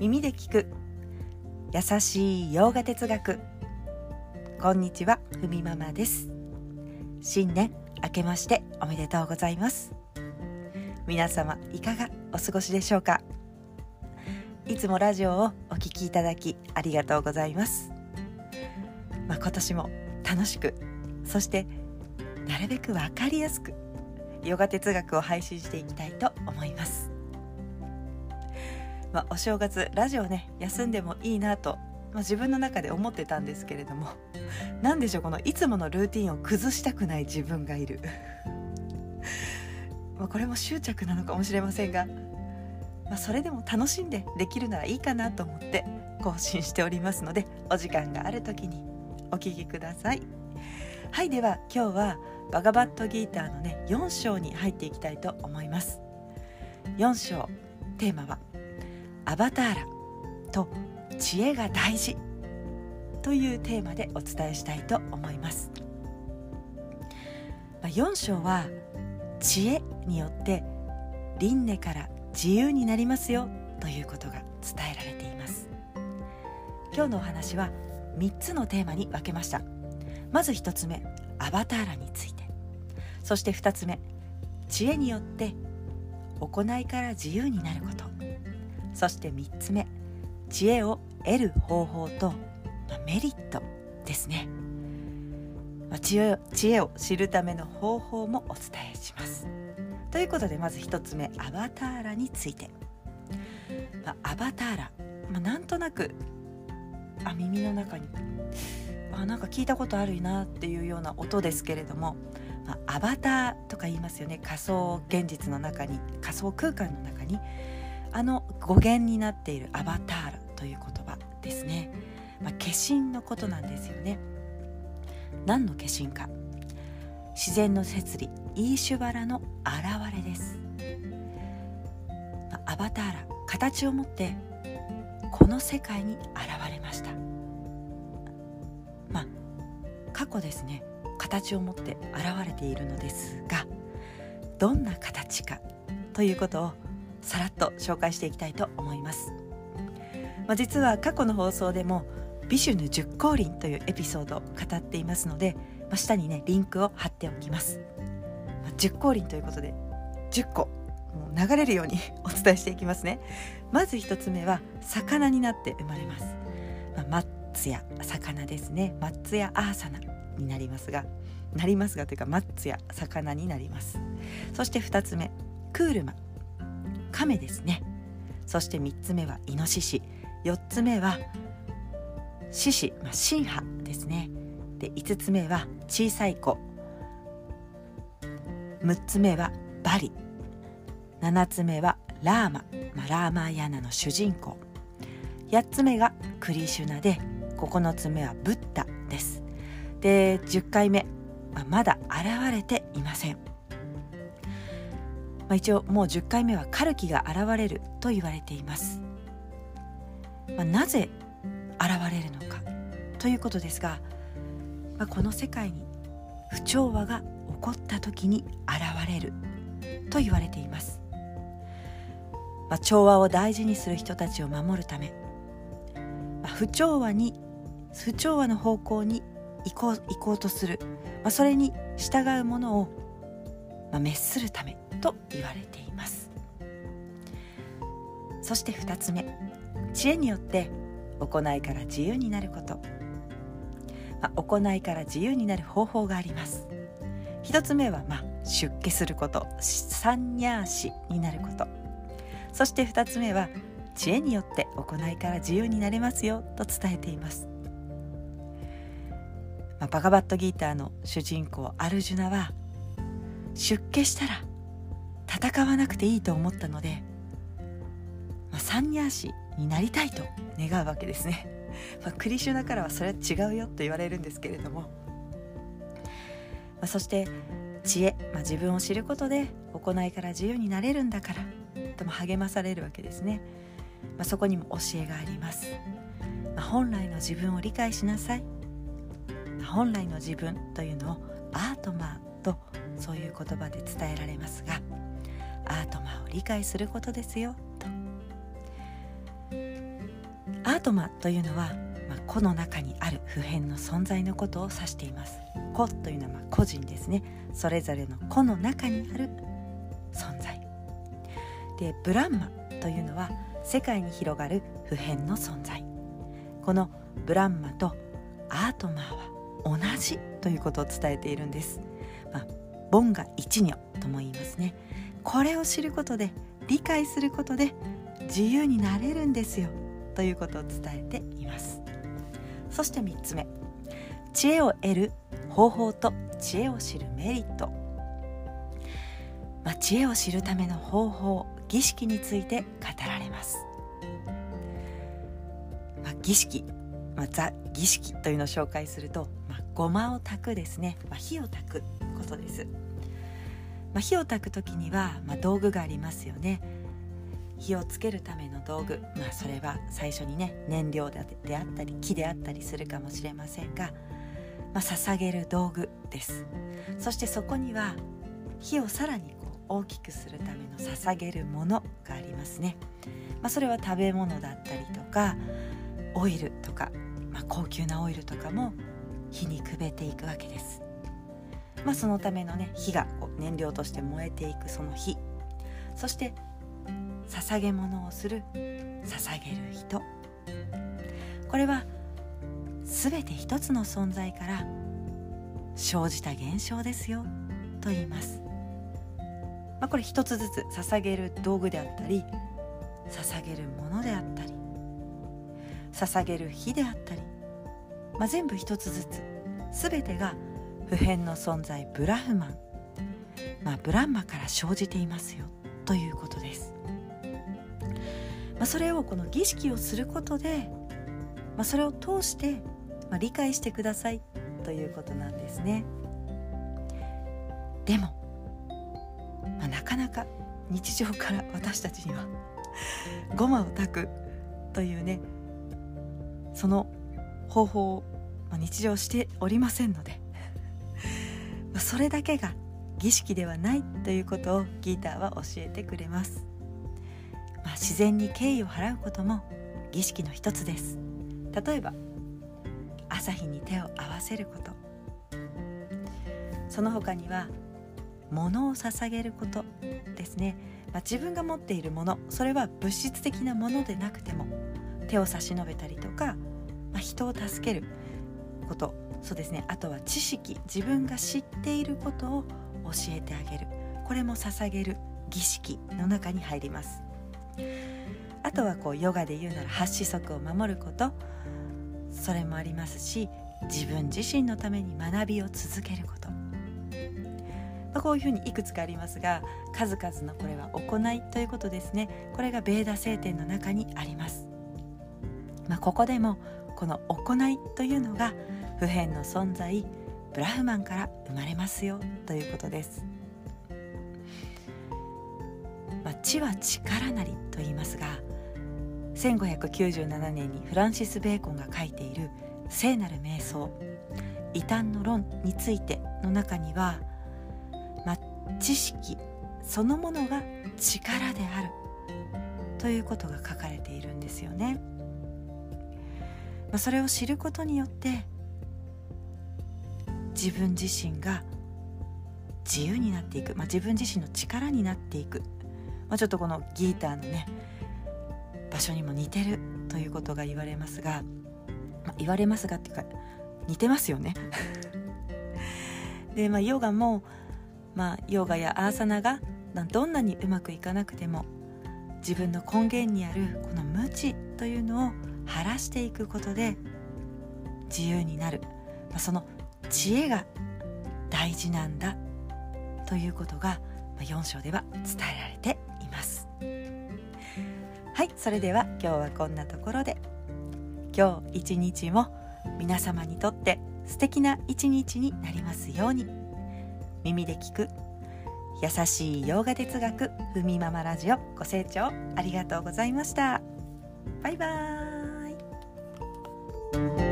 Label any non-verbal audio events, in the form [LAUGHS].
耳で聞く。優しい洋画哲学。こんにちはふみママです。新年明けましておめでとうございます。皆様いかがお過ごしでしょうか？いつもラジオをお聞きいただきありがとうございます。まあ、今年も楽しくそしてなるべくわかりやすくヨガ哲学を配信していきたいと思います。まあ、お正月ラジオね休んでもいいなと、まあ、自分の中で思ってたんですけれども [LAUGHS] 何でしょうこのいつものルーティンを崩したくない自分がいる。[LAUGHS] まあこれも執着なのかもしれませんが、まあ、それでも楽しんでできるならいいかなと思って更新しておりますのでお時間がある時にお聞きください。はいでは今日はバガバットギーターのね4章に入っていきたいと思います。4章テーマはアバターラと知恵が大事というテーマでお伝えしたいと思います。4章は知恵によって輪廻から自由になりますよということが伝えられています。今日のお話は3つのテーマに分けました。まず1つ目アバターラについて。そして2つ目知恵によって行いから自由になること。そして3つ目知恵を得る方法と、まあ、メリットですね、まあ、知恵知恵を知るための方法もお伝えします。ということでまず1つ目アバターラについて、まあ、アバターラ、まあ、なんとなくあ耳の中にあなんか聞いたことあるなっていうような音ですけれども、ま、アバターとか言いますよね。仮想現実の中に仮想空間の中に。あの語源になっているアバタールという言葉ですね、まあ、化身のことなんですよね。何の化身か。自然の摂理イーシュバラの現れです、まあ、アバターラ形を持ってこの世界に現れました。まあ過去ですね。形を持って現れているのですがどんな形かということをさらっと紹介していきたいと思います、まあ、実は過去の放送でもビシュヌ十光輪というエピソードを語っていますので、まあ、下にねリンクを貼っておきます、まあ、十光輪ということで10個もう流れるように [LAUGHS] お伝えしていきますね。まず1つ目は魚になって生まれます、まあ、マッツや魚ですね。マッツやアーサナになりますがなりますがというかマッツや魚になります。そして2つ目クールマ。亀ですね。そして3つ目はイノシシ。4つ目は獅子、まあ、神波ですね。で5つ目は小さい子。6つ目はバリ。7つ目はラーマ、まあ、ラーマーヤナの主人公。8つ目がクリシュナで9つ目はブッダです。で10回目、まあ、まだ現れていません。まあ、一応もう10回目はカルキが現れると言われています、まあ、なぜ現れるのか。ということですが、まあ、この世界に不調和が起こった時に現れると言われています、まあ、調和を大事にする人たちを守るため、まあ、不調和に不調和の方向に行こう行こうとする、まあ、それに従うものを、まあ、滅するため。と言われています。そして2つ目知恵によって行いから自由になること、まあ、行いから自由になる方法があります。1つ目は、まあ、出家すること。サンニャーシになること。そして2つ目は知恵によって行いから自由になれますよ。と伝えています、まあ、バガバットギーターの主人公アルジュナは出家したら戦わなくていいと思ったので、まあ、サンニャーシになりたいと願うわけですね、[LAUGHS] まあ、クリシュナからはそれは違うよと言われるんですけれども、まあ、そして知恵、まあ、自分を知ることで行いから自由になれるんだからとも励まされるわけですね、まあ、そこにも教えがあります、まあ、本来の自分を理解しなさい。本来の自分というのをアートマーとそういう言葉で伝えられますがアートマを理解することですよと。アートマというのは、まあ、個の中にある普遍の存在のことを指しています。個というのはま個人ですね。それぞれの個の中にある存在。でブランマというのは世界に広がる普遍の存在。このブランマとアートマーは同じということを伝えているんです、まあ、ボンが一如とも言いますね。これを知ることで理解することで自由になれるんですよということを伝えています。そして3つ目。知恵を得る方法と知恵を知るメリット、まあ、知恵を知るための方法儀式について語られます、まあ、儀式、まあ、ザ儀式というのを紹介すると、まあ、ごまを炊くですね、まあ、火を炊くことです、まあ、火を炊く時には、まあ、道具がありますよね。火をつけるための道具、まあ、それは最初にね燃料であったり木であったりするかもしれませんが、まあ、捧げる道具です。そしてそこには火をさらにこう大きくするための捧げるものがありますね、まあ、それは食べ物だったりとかオイルとか、まあ、高級なオイルとかも火にくべていくわけです、まあ、そのためのね火が燃料として燃えていくその火。そして捧げ物をする捧げる人。これは全て一つの存在から生じた現象ですよと言います。まあ、これ一つずつ捧げる道具であったり捧げるものであったり捧げる火であったり、まあ、全部一つずつ全てが普遍の存在ブラフマン、まあ、ブランマから生じていますよ。ということです、まあ、それをこの儀式をすることで、まあ、それを通して、まあ、理解してください。ということなんですね。でもまあ、なかなか日常から私たちにはごまを炊くというねその方法を、日常しておりませんのでそれだけが儀式ではないということをギーターは教えてくれます、まあ、自然に敬意を払うことも儀式の一つです。例えば朝日に手を合わせること。その他には物を捧げることですね、まあ、自分が持っているものそれは物質的なものでなくても手を差し伸べたりとか、まあ、人を助ける。こと。そうですね。あとは知識。自分が知っていることを教えてあげる。これも捧げる儀式の中に入ります。あとはこうヨガで言うなら八子則を守ること。それもありますし自分自身のために学びを続けること。まあ、こういうふうにいくつかありますが数々のこれは行いということですね。これがベーダ聖典の中にあります、まあ、ここでもこの行いというのが普遍の存在ブラフマンから生まれますよということです、まあ、知は力なりと言いますが1597年にフランシス・ベーコンが書いている聖なる瞑想異端の論についての中にはま知識そのものが力であるということが書かれているんですよね。まあ、それを知ることによって自分自身が自由になっていく、まあ、自分自身の力になっていく、まあ、ちょっとこのギーターのね場所にも似てる。ということが言われますが、まあ、言われますがっていうか似てますよね。[LAUGHS] で、まあ、ヨガもまあ、ヨガやアーサナがどんなにうまくいかなくても自分の根源にあるこの無知というのを晴らしていくことで自由になる、まあ、その知恵が大事なんだということが4章では伝えられています。はいそれでは今日はこんなところで。今日一日も皆様にとって素敵な一日になりますように。耳で聞く優しい洋画哲学ふみママラジオご清聴ありがとうございました。バイバーイ。